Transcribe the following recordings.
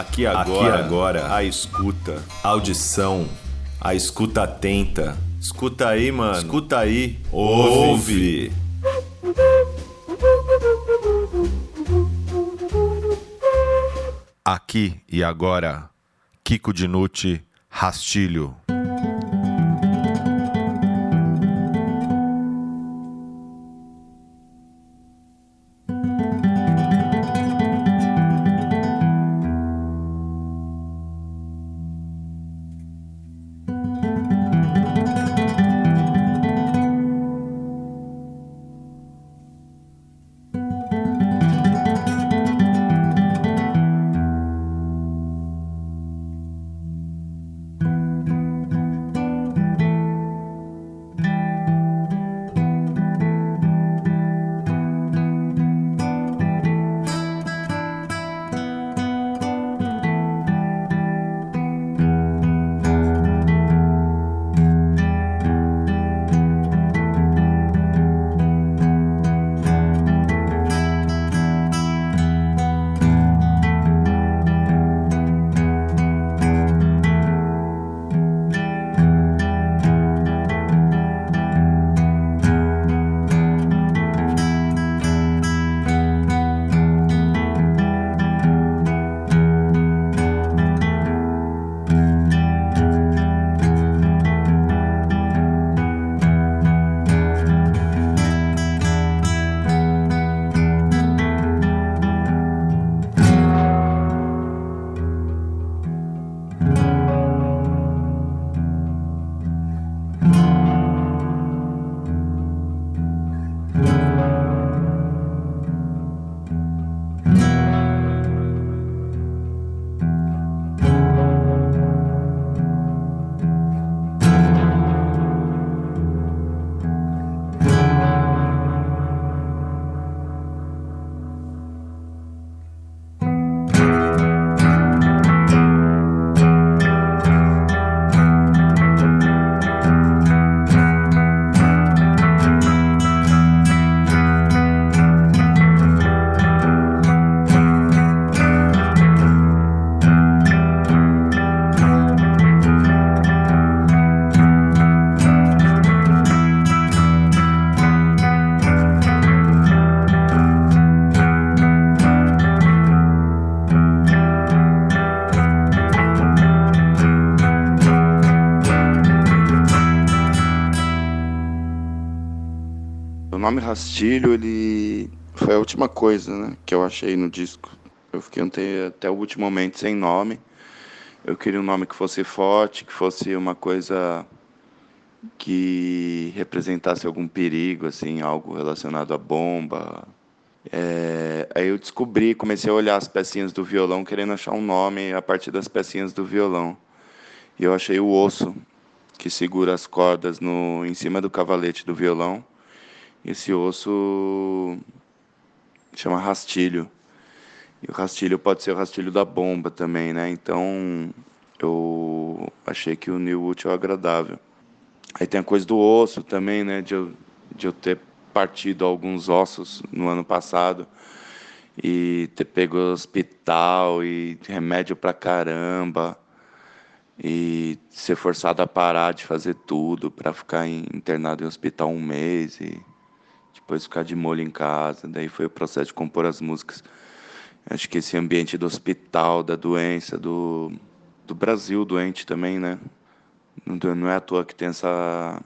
Aqui agora, Aqui agora, a escuta, audição, a escuta atenta. Escuta aí, mano. Escuta aí. Ouve. Aqui e agora, Kiko Dinucci, Rastilho. Nome Rastilho, ele foi a última coisa né, que eu achei no disco. Eu fiquei até, até o último momento sem nome. Eu queria um nome que fosse forte, que fosse uma coisa que representasse algum perigo, assim, algo relacionado à bomba. É, aí eu descobri, comecei a olhar as pecinhas do violão, querendo achar um nome a partir das pecinhas do violão. E eu achei o osso que segura as cordas no, em cima do cavalete do violão. Esse osso chama rastilho. E o rastilho pode ser o rastilho da bomba também, né? Então eu achei que o New útil é agradável. Aí tem a coisa do osso também, né? De eu, de eu ter partido alguns ossos no ano passado e ter pego hospital e remédio pra caramba e ser forçado a parar de fazer tudo para ficar internado em hospital um mês e depois ficar de molho em casa. Daí foi o processo de compor as músicas. Acho que esse ambiente do hospital, da doença, do, do Brasil doente também, né? Não é à toa que tem essa,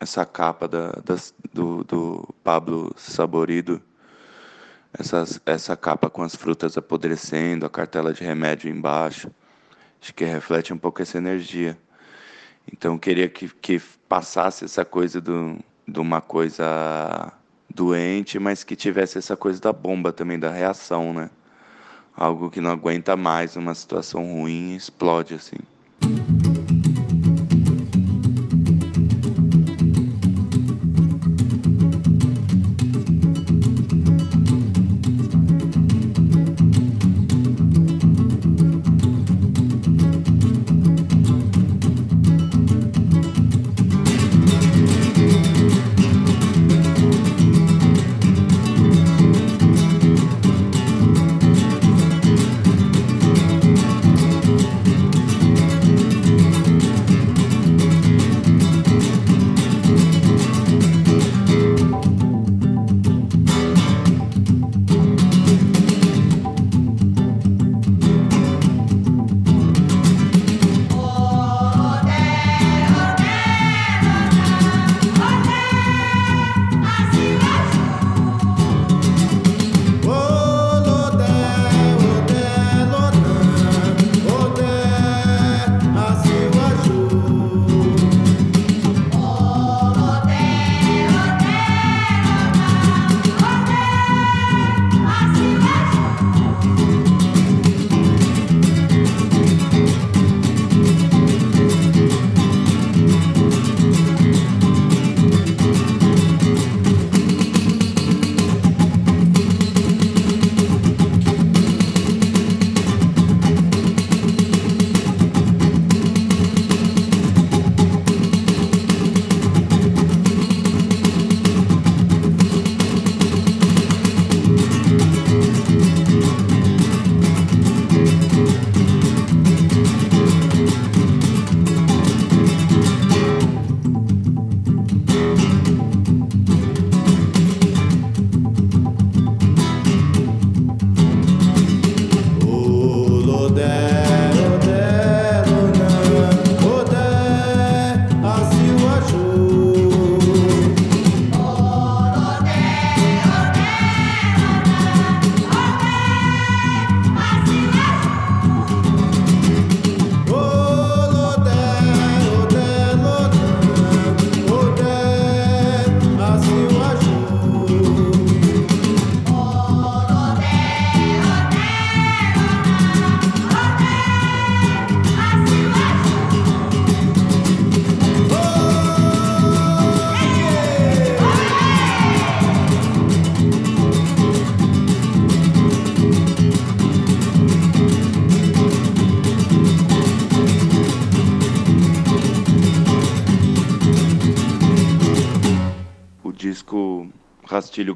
essa capa da, das, do, do Pablo Saborido, essa, essa capa com as frutas apodrecendo, a cartela de remédio embaixo. Acho que reflete um pouco essa energia. Então, queria que, que passasse essa coisa do, de uma coisa doente, mas que tivesse essa coisa da bomba também, da reação, né? Algo que não aguenta mais uma situação ruim explode assim.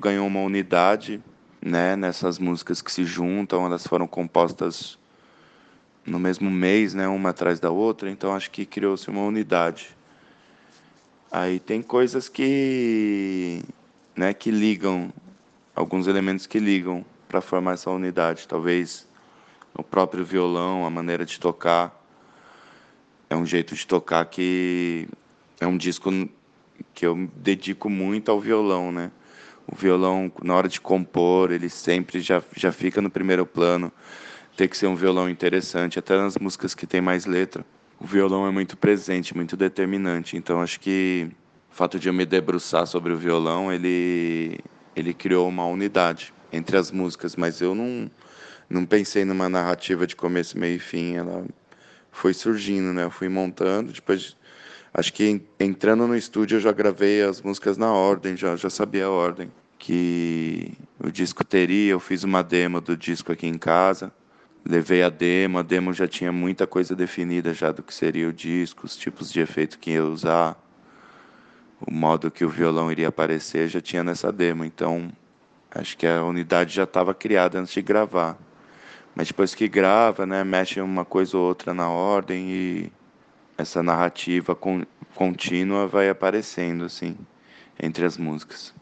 Ganhou uma unidade, né, nessas músicas que se juntam, elas foram compostas no mesmo mês, né, uma atrás da outra, então acho que criou-se uma unidade. Aí tem coisas que, né, que ligam, alguns elementos que ligam para formar essa unidade. Talvez o próprio violão, a maneira de tocar, é um jeito de tocar que é um disco que eu dedico muito ao violão, né? O violão, na hora de compor, ele sempre já, já fica no primeiro plano. Tem que ser um violão interessante, até nas músicas que tem mais letra. O violão é muito presente, muito determinante. Então, acho que o fato de eu me debruçar sobre o violão, ele, ele criou uma unidade entre as músicas. Mas eu não, não pensei numa narrativa de começo, meio e fim. Ela foi surgindo, né? Eu fui montando, depois Acho que entrando no estúdio eu já gravei as músicas na ordem, já, já sabia a ordem que o disco teria. Eu fiz uma demo do disco aqui em casa, levei a demo, a demo já tinha muita coisa definida já do que seria o disco, os tipos de efeito que ia usar, o modo que o violão iria aparecer, já tinha nessa demo. Então, acho que a unidade já estava criada antes de gravar. Mas depois que grava, né, mexe uma coisa ou outra na ordem e essa narrativa contínua vai aparecendo assim entre as músicas.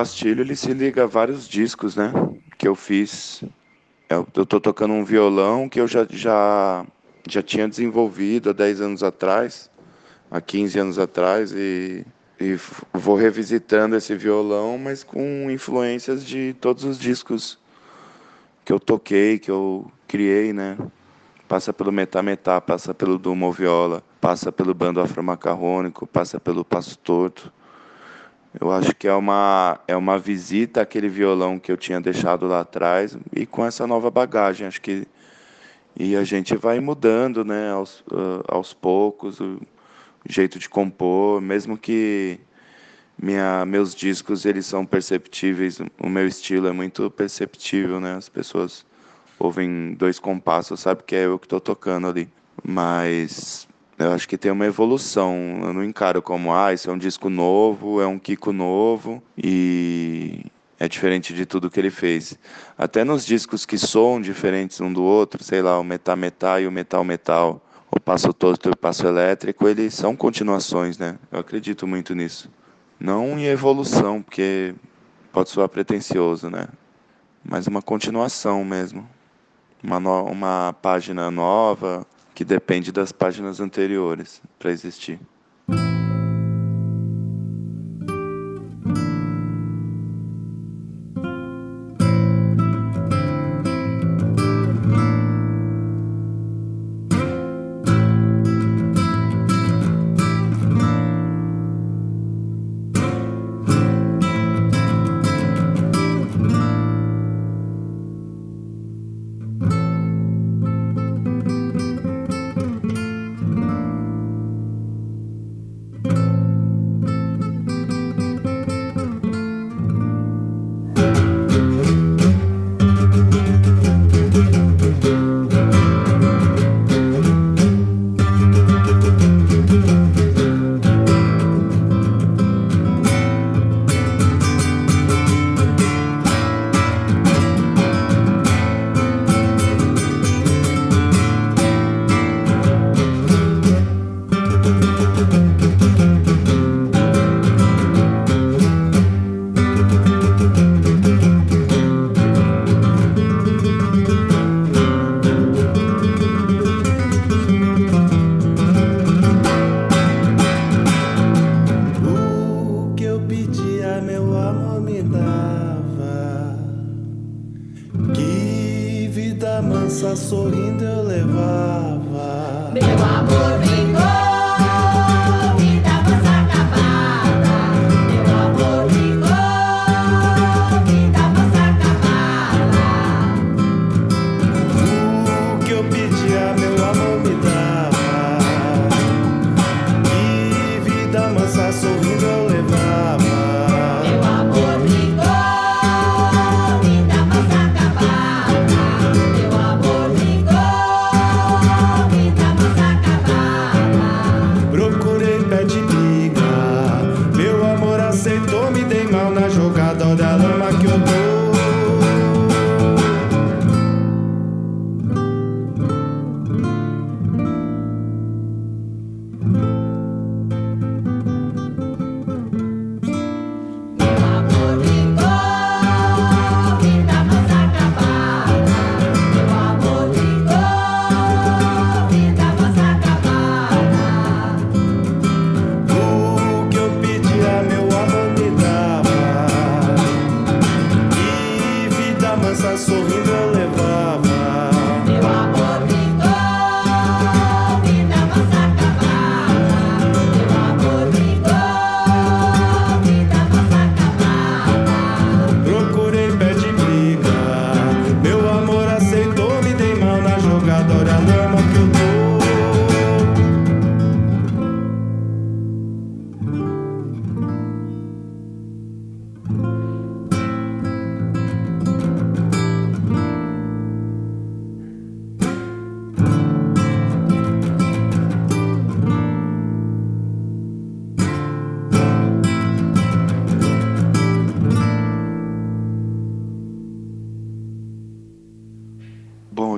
Rastilho ele se liga a vários discos, né? Que eu fiz. Eu, tô tocando um violão que eu já, já, já tinha desenvolvido há 10 anos atrás, há 15 anos atrás, e, e vou revisitando esse violão, mas com influências de todos os discos que eu toquei, que eu criei, né? Passa pelo Metá Metá, passa pelo Dumo Viola, passa pelo Bando Afromacarrônico, passa pelo Passo Torto eu acho que é uma, é uma visita àquele violão que eu tinha deixado lá atrás e com essa nova bagagem. Acho que e a gente vai mudando, né, aos, uh, aos poucos, o jeito de compor, mesmo que minha, meus discos eles são perceptíveis, o meu estilo é muito perceptível, né? As pessoas ouvem dois compassos, sabe que é eu que estou tocando ali, mas eu acho que tem uma evolução. Eu não encaro como, ah, isso é um disco novo, é um Kiko novo e é diferente de tudo que ele fez. Até nos discos que soam diferentes um do outro, sei lá, o Metal Metal e o Metal Metal, o Passo Tosto e o Passo Elétrico, eles são continuações, né? Eu acredito muito nisso. Não em evolução, porque pode soar pretencioso, né? Mas uma continuação mesmo. Uma, no... uma página nova, que depende das páginas anteriores para existir.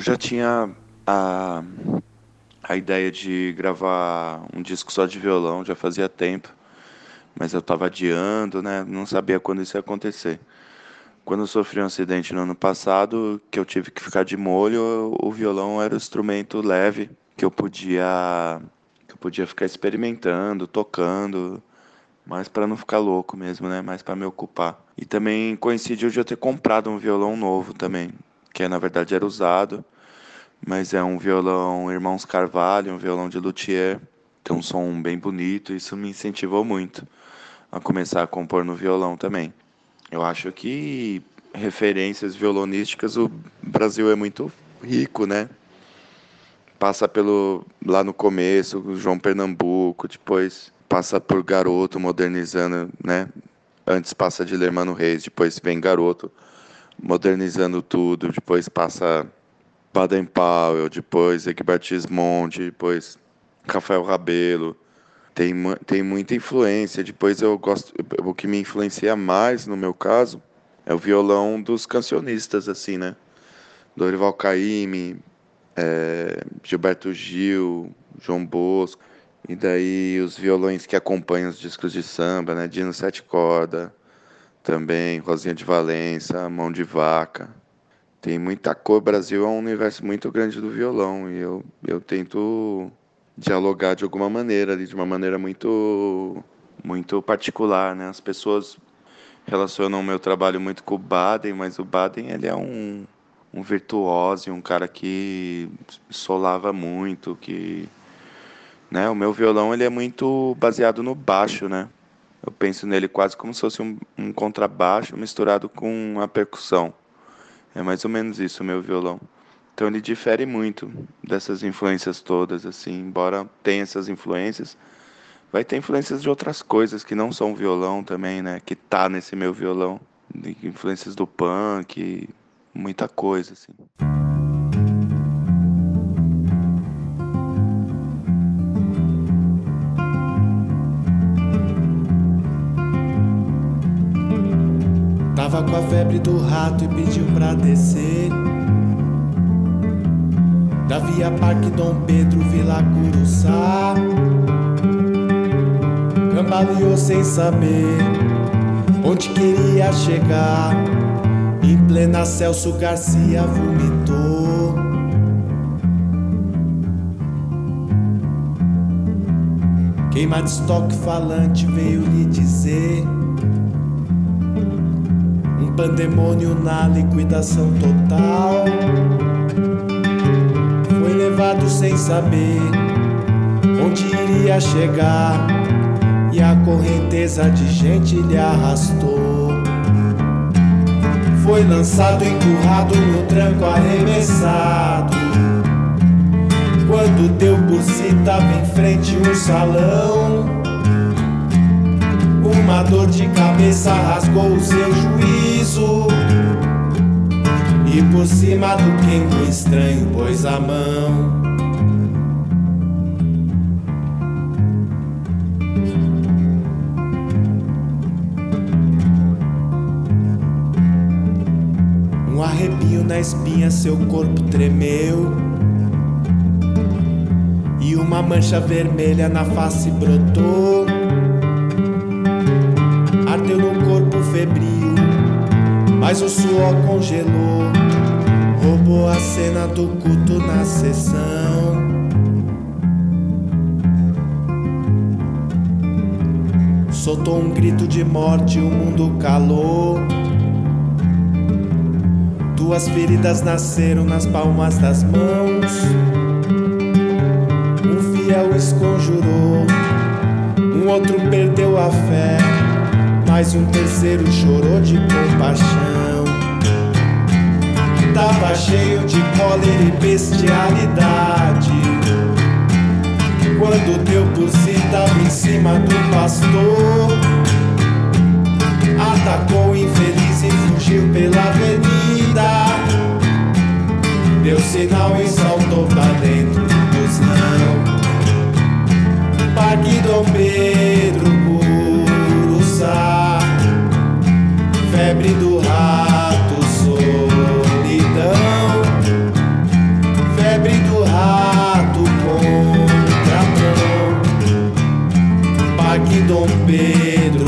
Já tinha a, a ideia de gravar um disco só de violão, já fazia tempo, mas eu estava adiando, né? Não sabia quando isso ia acontecer. Quando eu sofri um acidente no ano passado, que eu tive que ficar de molho, o violão era o instrumento leve que eu podia que eu podia ficar experimentando, tocando, mas para não ficar louco mesmo, né? Mais para me ocupar. E também coincidiu de eu ter comprado um violão novo também, que na verdade era usado, mas é um violão Irmãos Carvalho, um violão de luthier, tem um som bem bonito, isso me incentivou muito a começar a compor no violão também. Eu acho que referências violonísticas o Brasil é muito rico, né? Passa pelo lá no começo, João Pernambuco, depois passa por Garoto modernizando, né? Antes passa de Lermano Reis, depois vem Garoto modernizando tudo, depois passa Baden Powell, depois Egbert Gismond, depois Rafael Rabelo, tem, tem muita influência. Depois eu gosto, o que me influencia mais, no meu caso, é o violão dos cancionistas, assim, né? Dorival Caymmi, é, Gilberto Gil, João Bosco, e daí os violões que acompanham os discos de samba, né? Dino Sete Corda, também, Rosinha de Valença, Mão de Vaca. Tem muita cor. O Brasil é um universo muito grande do violão e eu, eu tento dialogar de alguma maneira de uma maneira muito muito particular, né? As pessoas relacionam o meu trabalho muito com o Baden, mas o Baden ele é um, um virtuoso, um cara que solava muito, que né? O meu violão ele é muito baseado no baixo, né? Eu penso nele quase como se fosse um, um contrabaixo misturado com a percussão. É mais ou menos isso o meu violão. Então ele difere muito dessas influências todas, assim, embora tenha essas influências, vai ter influências de outras coisas que não são violão também, né? Que tá nesse meu violão, influências do punk, muita coisa, assim. Com a febre do rato e pediu pra descer. Da Via Parque Dom Pedro, Vila Curuçá. Cambaleou sem saber onde queria chegar. Em plena Celso Garcia vomitou. Queima de estoque falante veio lhe dizer pandemônio na liquidação total levado sem saber onde iria chegar, e a correnteza de gente lhe arrastou. Foi lançado, empurrado no tranco arremessado. Quando deu por si, tava em frente um salão. Uma dor de cabeça rasgou o seu juízo. E por cima do quengo estranho pôs a mão. Um arrepio na espinha, seu corpo tremeu. E uma mancha vermelha na face brotou. Febril, mas o suor congelou roubou a cena do culto na sessão. Soltou um grito de morte, o mundo calou. Duas feridas nasceram nas palmas das mãos. Um fiel esconjurou, um outro perdeu a fé, mas um terceiro chorou de compaixão tava cheio de cólera e bestialidade. Quando deu por si, tava em cima do pastor. Atacou o infeliz e fugiu pela avenida. Deu sinal e saltou pra dentro do busão. Parque Dom Pedro, sempre do rato solidão, febre do rato contra mão, Parque Dom Pedro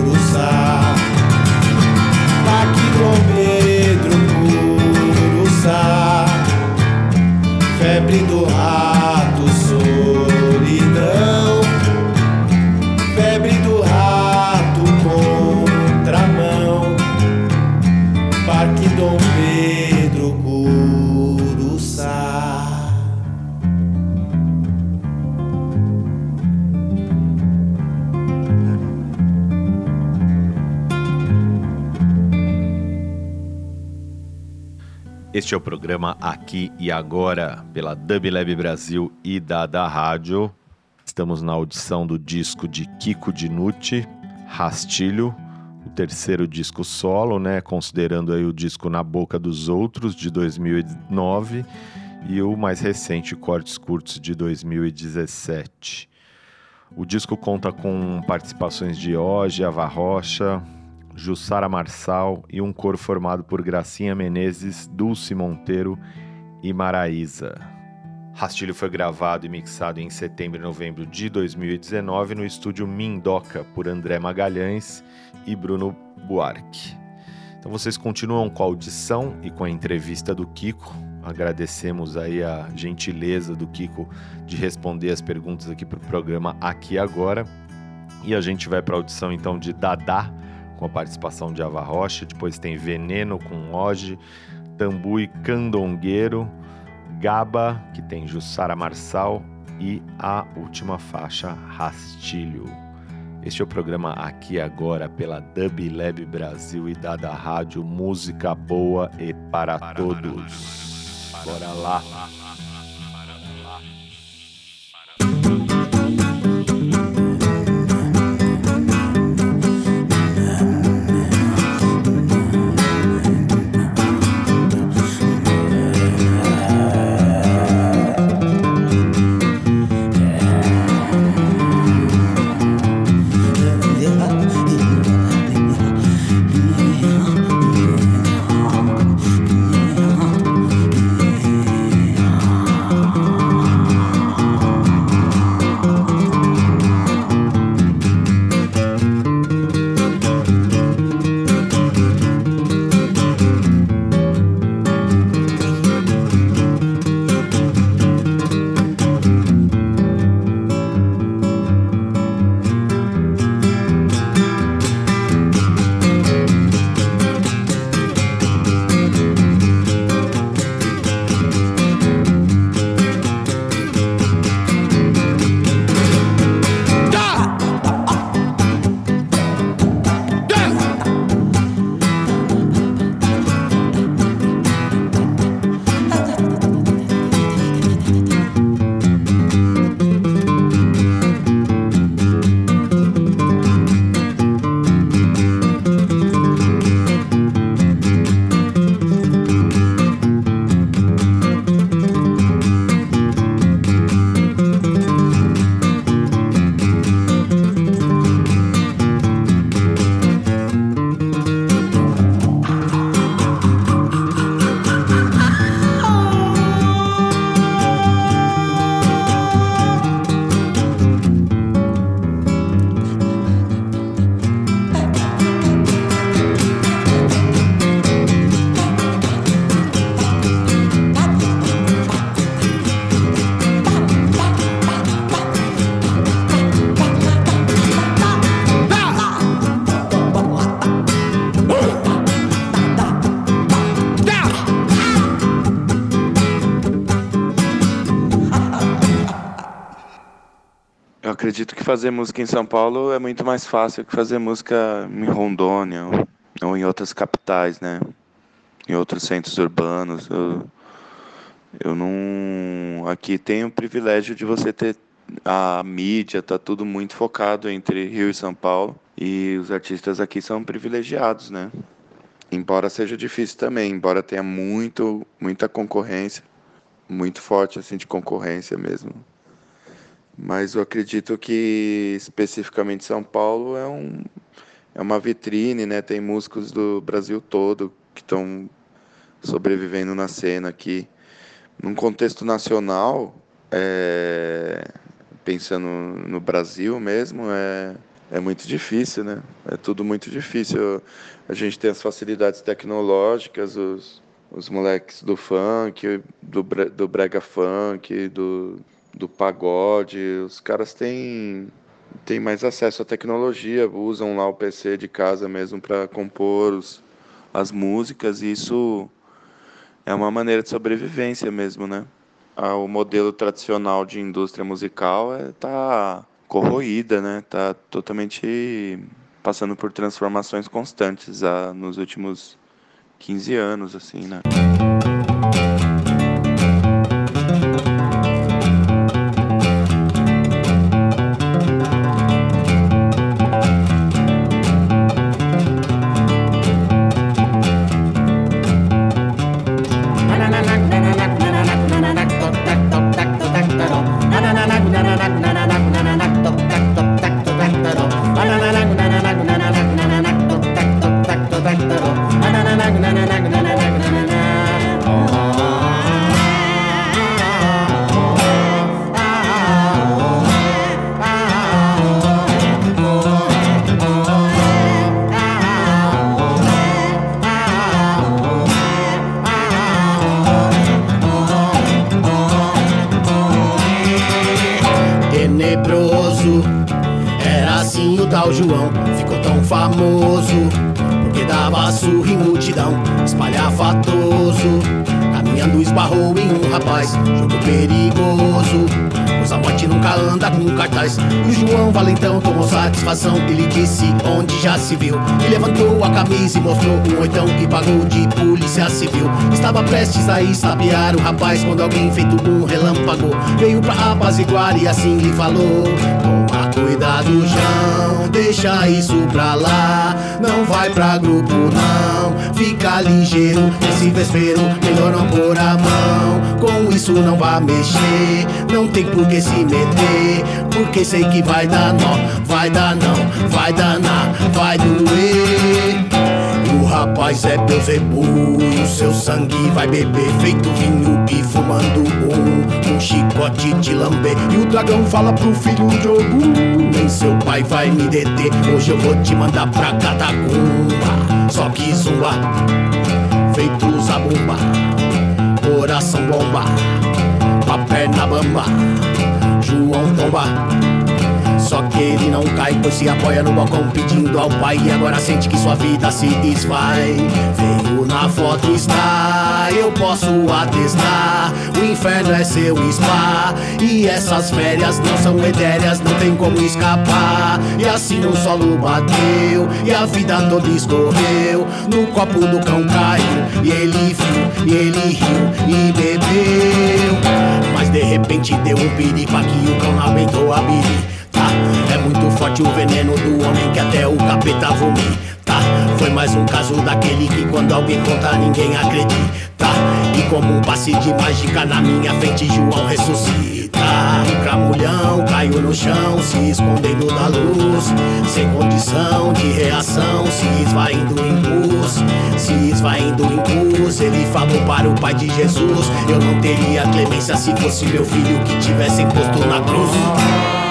Curuçá, Parque Dom Pedro Curuçá, febre do rato. Este é o programa Aqui e Agora, pela Dublab Brasil e Dada Rádio. Estamos na audição do disco de Kiko Dinucci, Rastilho, o terceiro disco solo, né, considerando aí o disco Na Boca dos Outros, de 2009, e o mais recente, Cortes Curtos, de 2017. O disco conta com participações de Oge, Ava Rocha, Jussara Marçal e um coro formado por Gracinha Menezes, Dulce Monteiro e Maraísa. Rastilho foi gravado e mixado em setembro e novembro de 2019 no estúdio Mindoca por André Magalhães e Bruno Buarque. Então vocês continuam com a audição e com a entrevista do Kiko. Agradecemos aí a gentileza do Kiko de responder as perguntas aqui para o programa Aqui Agora. E a gente vai para a audição então de Dadá, com a participação de Ava Rocha, depois tem Veneno com Oge, Tambu e Candongueiro, Gaba, que tem Jussara Marçal e a última faixa, Rastilho. Este é o programa Aqui Agora pela Dub Lab Brasil e Dada Rádio, música boa e para, todos. Bora lá. Fazer música em São Paulo é muito mais fácil que fazer música em Rondônia ou, ou em outras capitais, né? Em outros centros urbanos. Eu, eu não. Aqui tem o privilégio de você ter a mídia, tá tudo muito focado entre Rio e São Paulo. E os artistas aqui são privilegiados, né? Embora seja difícil também, embora tenha muito, muita concorrência, muito forte assim de concorrência mesmo. Mas eu acredito que especificamente São Paulo é, um, é uma vitrine, né? Tem músicos do Brasil todo que estão sobrevivendo na cena aqui. Num contexto nacional, é, pensando no Brasil mesmo, é, é muito difícil, né? É tudo muito difícil. A gente tem as facilidades tecnológicas, os, os moleques do funk, do, do brega funk, do, do pagode, os caras têm, têm mais acesso à tecnologia, usam lá o PC de casa mesmo para compor os, as músicas, e isso é uma maneira de sobrevivência mesmo, né? Ah, o modelo tradicional de indústria musical está é, tá corroída, né? Tá totalmente passando por transformações constantes ah, nos últimos 15 anos, assim, né? Prestes a estapear o rapaz quando alguém feito um relâmpago veio pra apaziguar e assim lhe falou: Toma cuidado, João, deixa isso pra lá. Não vai pra grupo, não. Fica ligeiro, nesse vespeiro, melhor não pôr a mão. Com isso não vai mexer, não tem por que se meter. Porque sei que vai dar nó, vai dar não, vai danar, vai doer. Rapaz é Beuzebu e o seu sangue vai beber feito vinho e fumando um, um chicote de lamber. E o dragão fala pro filho de Ogum, nem seu pai vai me deter. Hoje eu vou te mandar pra catacumba, só que zumba, feito zabumba, coração bomba, com a perna bamba, João tomba. Que ele não cai, pois se apoia no balcão pedindo ao pai. E agora sente que sua vida se desfaz. Veio na foto está, eu posso atestar. O inferno é seu spa. E essas férias não são etéreas, não tem como escapar. E assim no solo bateu, e a vida toda escorreu. No copo do cão caiu, e ele viu, e ele riu, e bebeu. Mas de repente deu um perigo aqui, o cão abençoou a biri. Forte o veneno do homem que até o capeta vomita. Foi mais um caso daquele que quando alguém conta ninguém acredita. E como um passe de mágica na minha frente, João ressuscita. O cramulhão caiu no chão, se escondendo da luz. Sem condição de reação, se esvaindo em pus. Se esvaindo em pus, ele falou para o pai de Jesus: Eu não teria clemência se fosse meu filho que tivesse posto na cruz.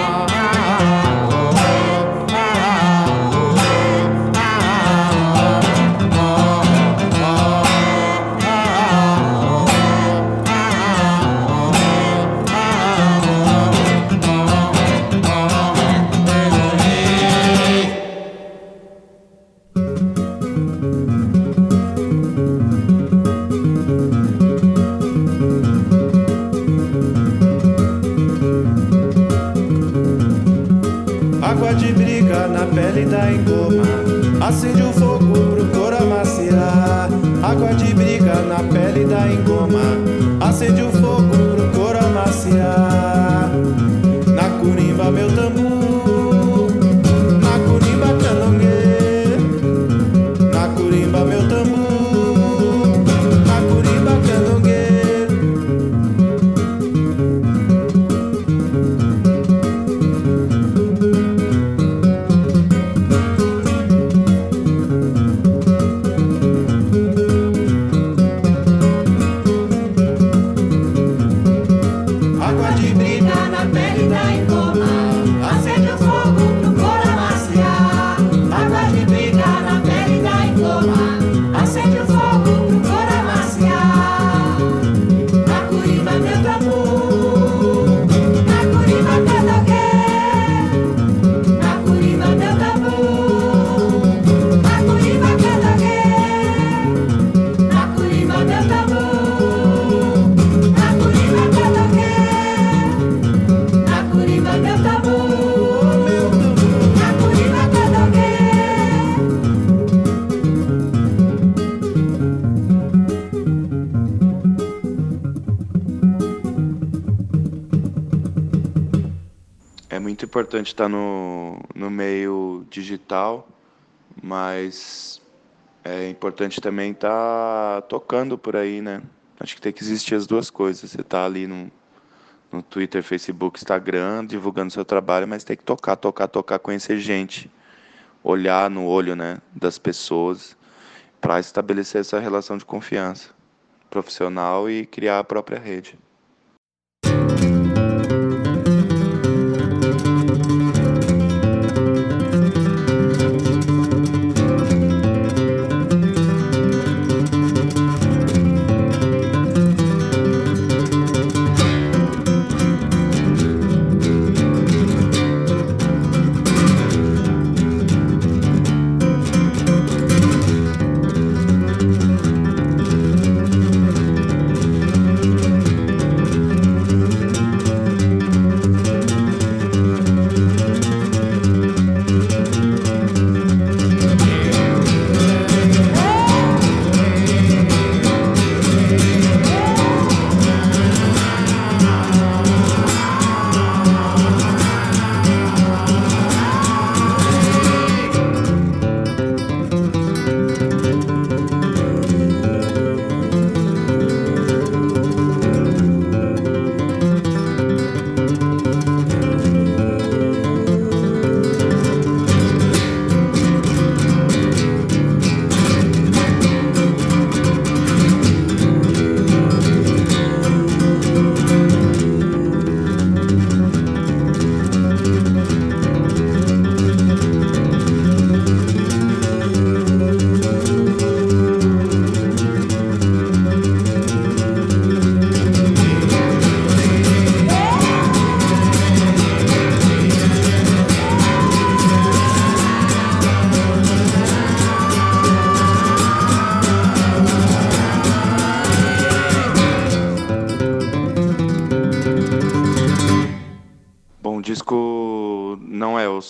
Importante estar no, no meio digital, mas é importante também estar tocando por aí, né? Acho que tem que existir as duas coisas. Você tá ali no, no Twitter, Facebook, Instagram, divulgando seu trabalho, mas tem que tocar, tocar, tocar, conhecer gente, olhar no olho, né, das pessoas, para estabelecer essa relação de confiança profissional e criar a própria rede.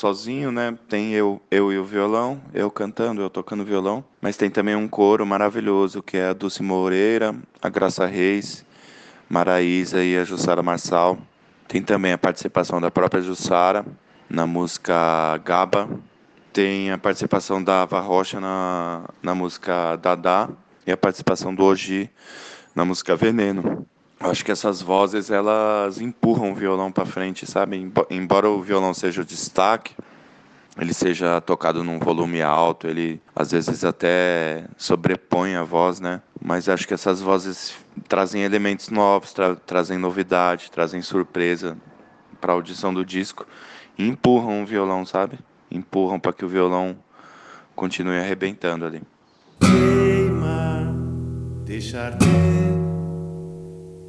Sozinho, né? Tem eu, eu e o violão, eu cantando, eu tocando violão, mas tem também um coro maravilhoso que é a Dulce Moreira, a Graça Reis, Maraísa e a Jussara Marçal. Tem também a participação da própria Jussara na música Gaba. Tem a participação da Ava Rocha na, na música Dadá e a participação do Oji na música Veneno. Acho que essas vozes elas empurram o violão para frente, sabe? Embora o violão seja o destaque, ele seja tocado num volume alto, ele às vezes até sobrepõe a voz, né? Mas acho que essas vozes trazem elementos novos, tra trazem novidade, trazem surpresa para a audição do disco e empurram o violão, sabe? Empurram para que o violão continue arrebentando ali. Queima, deixar ter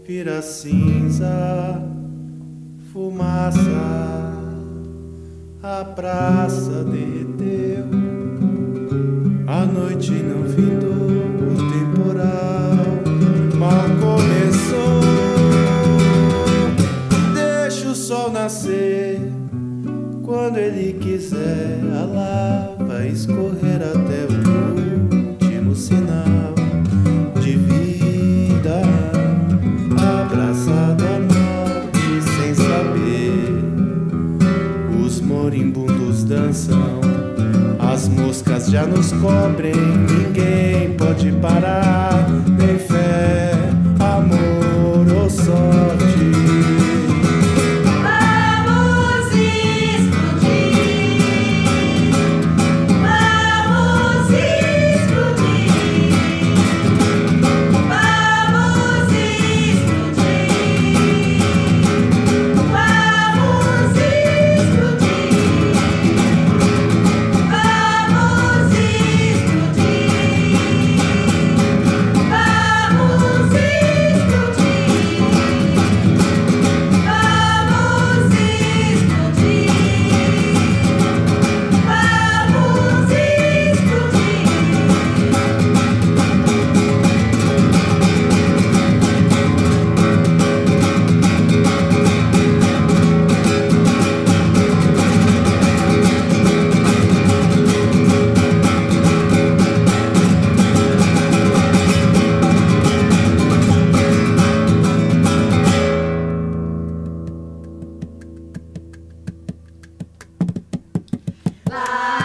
vira cinza, fumaça, a praça derreteu, a noite não findou, o temporal mal começou. Deixa o sol nascer, quando ele quiser, a lava escorrer até o moribundos dançam. As moscas já nos cobrem, ninguém pode parar, nem fé. Bye.